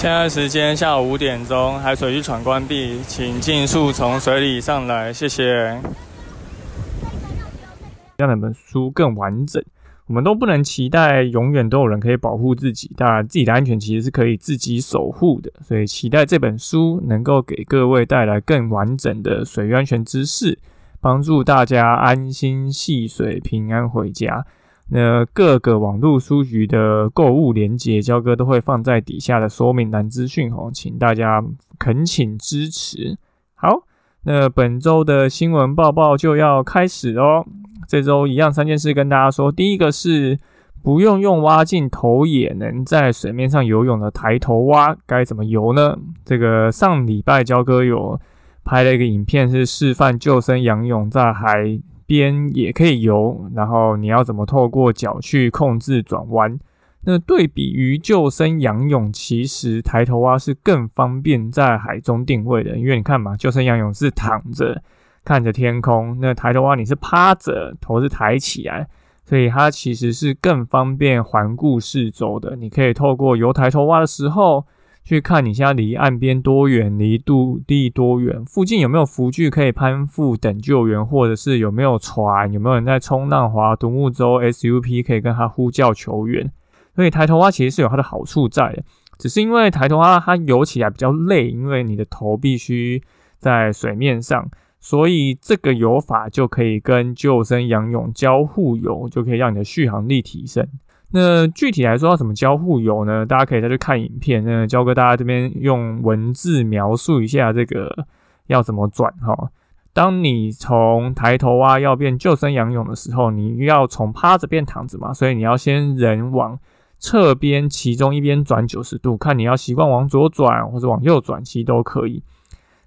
现在时间下午五点钟，海水浴场关闭，请尽速从水里上来，谢谢。让那本书更完整，我们都不能期待永远都有人可以保护自己，当然自己的安全其实是可以自己守护的，所以期待这本书能够给各位带来更完整的水域安全知识，帮助大家安心戏水，平安回家。那各个网络书局的购物链接，焦哥都会放在底下的说明栏资讯哦，请大家恳请支持。好，那本周的新闻报报就要开始哦。这周一样三件事跟大家说，第一个是不用用蛙镜头也能在水面上游泳的抬头蛙该怎么游呢？这个上礼拜焦哥有拍了一个影片，是示范救生仰泳在海。边也可以游，然后你要怎么透过脚去控制转弯？那对比于救生仰泳，其实抬头蛙是更方便在海中定位的，因为你看嘛，救生仰泳是躺着看着天空，那抬头蛙你是趴着，头是抬起来，所以它其实是更方便环顾四周的。你可以透过游抬头蛙的时候。去看你现在离岸边多远，离陆地多远，附近有没有浮具可以攀附等救援，或者是有没有船，有没有人在冲浪、划独木舟、SUP 可以跟他呼叫求援。所以抬头蛙其实是有它的好处在的，只是因为抬头蛙它游起来比较累，因为你的头必须在水面上，所以这个游法就可以跟救生仰泳交互游，就可以让你的续航力提升。那具体来说要怎么交互游呢？大家可以再去看影片。那教哥大家这边用文字描述一下这个要怎么转哈。当你从抬头蛙要变救生仰泳的时候，你要从趴着变躺着嘛，所以你要先人往侧边其中一边转九十度，看你要习惯往左转或者往右转，其实都可以。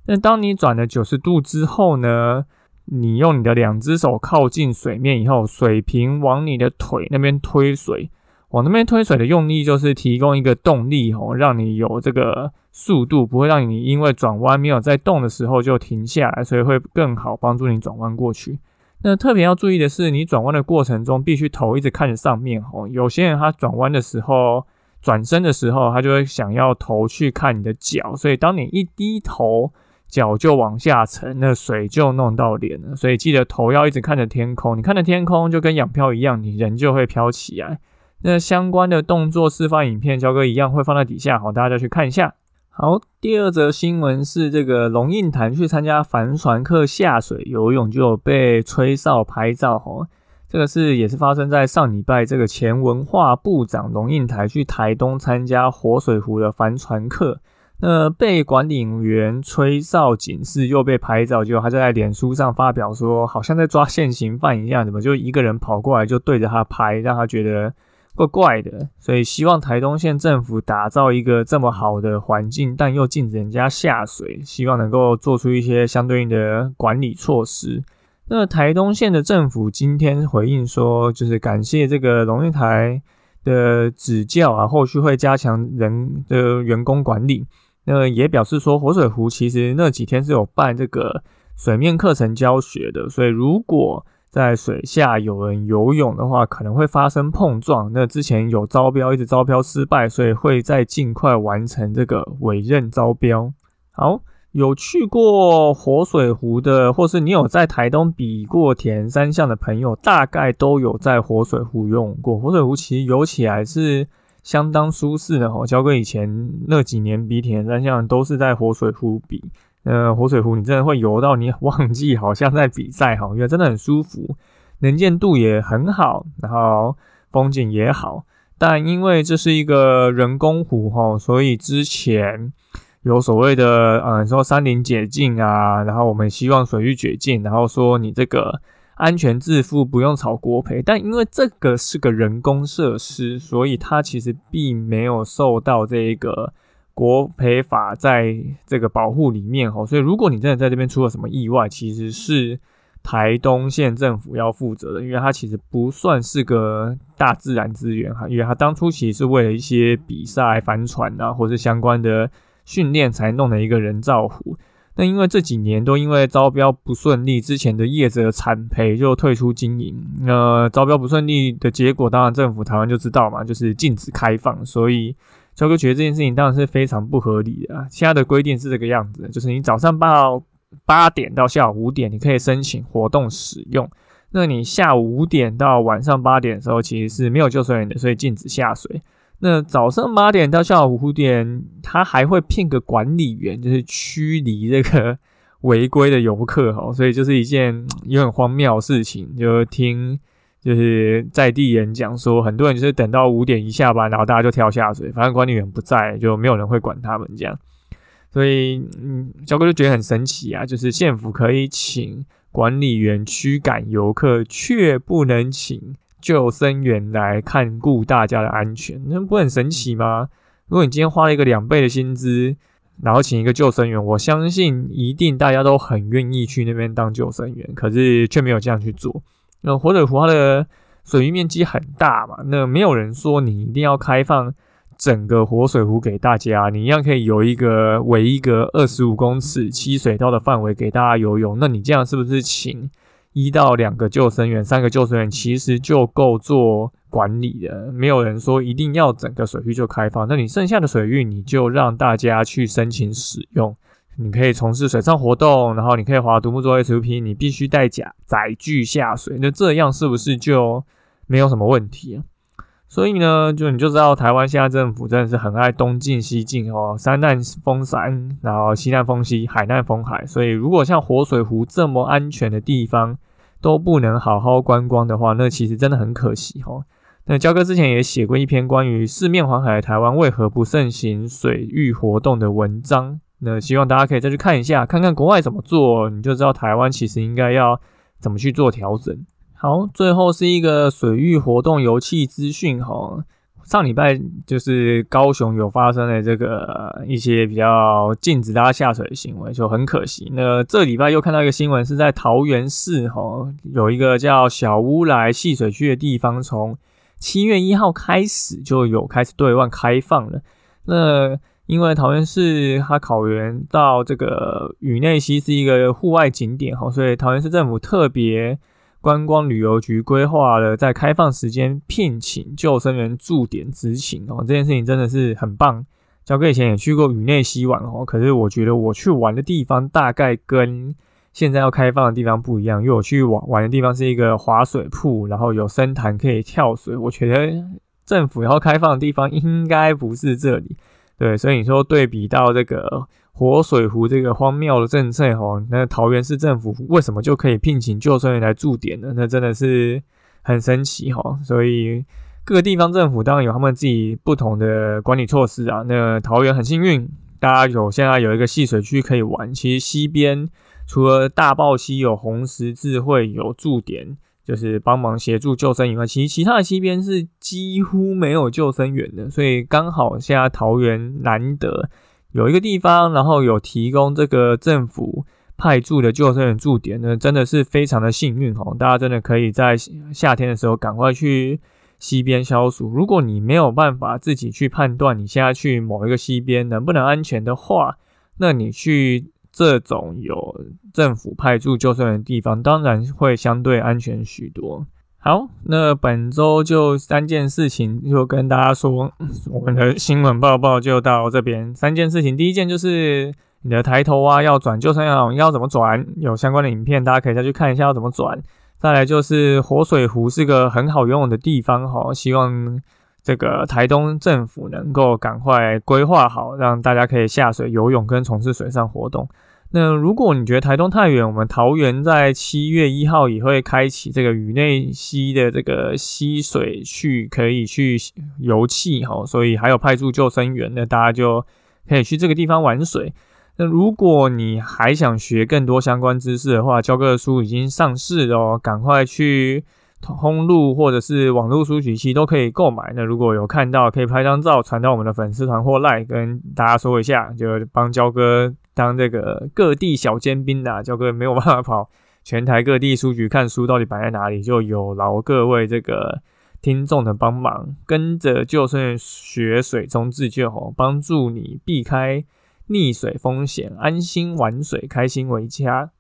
那当你转了九十度之后呢？你用你的两只手靠近水面以后，水平往你的腿那边推水，往那边推水的用力就是提供一个动力哦，让你有这个速度，不会让你因为转弯没有在动的时候就停下来，所以会更好帮助你转弯过去。那特别要注意的是，你转弯的过程中必须头一直看着上面哦。有些人他转弯的时候，转身的时候，他就会想要头去看你的脚，所以当你一低头。脚就往下沉，那水就弄到脸了。所以记得头要一直看着天空，你看着天空就跟仰漂一样，你人就会飘起来。那相关的动作示范影片，焦哥一样会放在底下，好，大家去看一下。好，第二则新闻是这个龙应台去参加帆船课下水游泳，就有被吹哨拍照。吼，这个是也是发生在上礼拜，这个前文化部长龙应台去台东参加活水湖的帆船课。那被管理员吹哨警示，又被拍照，就他就在脸书上发表说，好像在抓现行犯一样，怎么就一个人跑过来就对着他拍，让他觉得怪怪的。所以希望台东县政府打造一个这么好的环境，但又禁止人家下水，希望能够做出一些相对应的管理措施。那台东县的政府今天回应说，就是感谢这个龙运台的指教啊，后续会加强人的员工管理。那也表示说，活水湖其实那几天是有办这个水面课程教学的，所以如果在水下有人游泳的话，可能会发生碰撞。那之前有招标，一直招标失败，所以会再尽快完成这个委任招标。好，有去过活水湖的，或是你有在台东比过田三项的朋友，大概都有在活水湖游泳过。活水湖其实游起来是。相当舒适的哈，交哥以前那几年比铁人三项都是在活水湖比，呃，活水湖你真的会游到你忘记好像在比赛哈，因为真的很舒服，能见度也很好，然后风景也好，但因为这是一个人工湖哈，所以之前有所谓的嗯说山林解禁啊，然后我们希望水域解禁，然后说你这个安全自负，不用炒国赔。但因为这个是个人工设施，所以它其实并没有受到这个国赔法在这个保护里面哦。所以如果你真的在这边出了什么意外，其实是。台东县政府要负责的，因为它其实不算是个大自然资源哈，因为它当初其实是为了一些比赛、帆船啊，或是相关的训练才弄的一个人造湖。那因为这几年都因为招标不顺利，之前的业者惨赔就退出经营。那招标不顺利的结果，当然政府台湾就知道嘛，就是禁止开放。所以交哥觉得这件事情当然是非常不合理的。啊现在的规定是这个样子，就是你早上报。八点到下午五点，你可以申请活动使用。那你下午五点到晚上八点的时候，其实是没有救生员的，所以禁止下水。那早上八点到下午五点，他还会聘个管理员，就是驱离这个违规的游客哈。所以就是一件有点荒谬的事情。就听就是在地人讲说，很多人就是等到五点一下班，然后大家就跳下水，反正管理员不在，就没有人会管他们这样。所以，嗯，小哥就觉得很神奇啊，就是县府可以请管理员驱赶游客，却不能请救生员来看顾大家的安全，那不很神奇吗？如果你今天花了一个两倍的薪资，然后请一个救生员，我相信一定大家都很愿意去那边当救生员，可是却没有这样去做。那火水湖它的水域面积很大嘛，那没有人说你一定要开放。整个活水湖给大家，你一样可以有一个围一个二十五公尺七水道的范围给大家游泳。那你这样是不是请一到两个救生员、三个救生员，其实就够做管理的？没有人说一定要整个水域就开放。那你剩下的水域，你就让大家去申请使用。你可以从事水上活动，然后你可以划独木舟 SUP，你必须带甲载具下水。那这样是不是就没有什么问题啊？所以呢，就你就知道台湾现在政府真的是很爱东进西进哦，山难封山，然后西难封西，海难封海。所以如果像活水湖这么安全的地方都不能好好观光的话，那其实真的很可惜哦。那焦哥之前也写过一篇关于四面环海的台湾为何不盛行水域活动的文章，那希望大家可以再去看一下，看看国外怎么做，你就知道台湾其实应该要怎么去做调整。好，最后是一个水域活动游憩资讯哈。上礼拜就是高雄有发生了这个一些比较禁止大家下水的行为，就很可惜。那这礼拜又看到一个新闻，是在桃园市哈，有一个叫小乌来戏水区的地方，从七月一号开始就有开始对外开放了。那因为桃园市它考园到这个宇内溪是一个户外景点哈，所以桃园市政府特别。观光旅游局规划了在开放时间聘请救生员驻点执勤哦，这件事情真的是很棒。小哥以前也去过宇内西玩哦，可是我觉得我去玩的地方大概跟现在要开放的地方不一样，因为我去玩玩的地方是一个滑水铺，然后有深潭可以跳水。我觉得政府要开放的地方应该不是这里，对，所以你说对比到这个。活水湖这个荒谬的政策，哈，那桃园市政府为什么就可以聘请救生员来驻点呢？那真的是很神奇，哈。所以各个地方政府当然有他们自己不同的管理措施啊。那桃园很幸运，大家有现在有一个戏水区可以玩。其实西边除了大豹溪有红十字会有驻点，就是帮忙协助救生以外，其实其他的西边是几乎没有救生员的。所以刚好现在桃园难得。有一个地方，然后有提供这个政府派驻的救生员驻点，呢真的是非常的幸运哦！大家真的可以在夏天的时候赶快去溪边消暑。如果你没有办法自己去判断你现在去某一个溪边能不能安全的话，那你去这种有政府派驻救生员的地方，当然会相对安全许多。好，那本周就三件事情，就跟大家说，我们的新闻报报就到这边。三件事情，第一件就是你的抬头啊要转救生员要怎么转，有相关的影片，大家可以再去看一下要怎么转。再来就是活水湖是个很好游泳的地方哈，希望这个台东政府能够赶快规划好，让大家可以下水游泳跟从事水上活动。那如果你觉得台东太远，我们桃园在七月一号也会开启这个宇内溪的这个溪水去可以去游憩哈，所以还有派驻救生员，那大家就可以去这个地方玩水。那如果你还想学更多相关知识的话，教科书已经上市了哦，赶快去通路或者是网络书局期都可以购买。那如果有看到，可以拍张照传到我们的粉丝团或赖，跟大家说一下，就帮教哥当这个各地小尖兵的。教哥没有办法跑全台各地书局看书到底摆在哪里，就有劳各位这个听众的帮忙，跟着就顺学水中自救哦，帮助你避开。溺水风险，安心玩水，开心为家。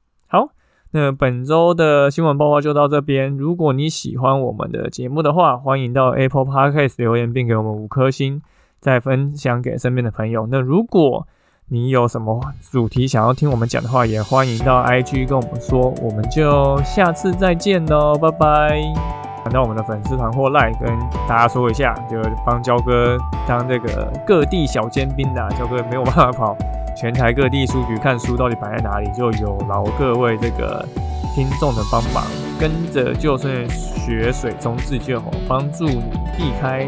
那本周的新闻报告就到这边。如果你喜欢我们的节目的话，欢迎到 Apple Podcast 留言，并给我们五颗星，再分享给身边的朋友。那如果你有什么主题想要听我们讲的话，也欢迎到 IG 跟我们说。我们就下次再见喽，拜拜。传到我们的粉丝团或赖，跟大家说一下，就帮焦哥当这个各地小尖兵的。焦哥没有办法跑全台各地书局看书，到底摆在哪里，就有劳各位这个听众的帮忙，跟着就是学水中自救，帮助你避开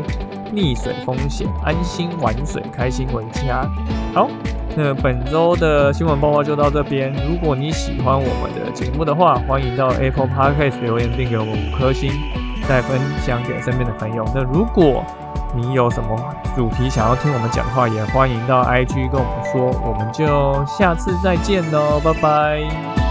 溺水风险，安心玩水，开心回家。好，那本周的新闻报告就到这边。如果你喜欢我们的节目的话，欢迎到 Apple Podcast 留言并给我们五颗星。再分享给身边的朋友。那如果你有什么主题想要听我们讲的话，也欢迎到 IG 跟我们说。我们就下次再见喽，拜拜。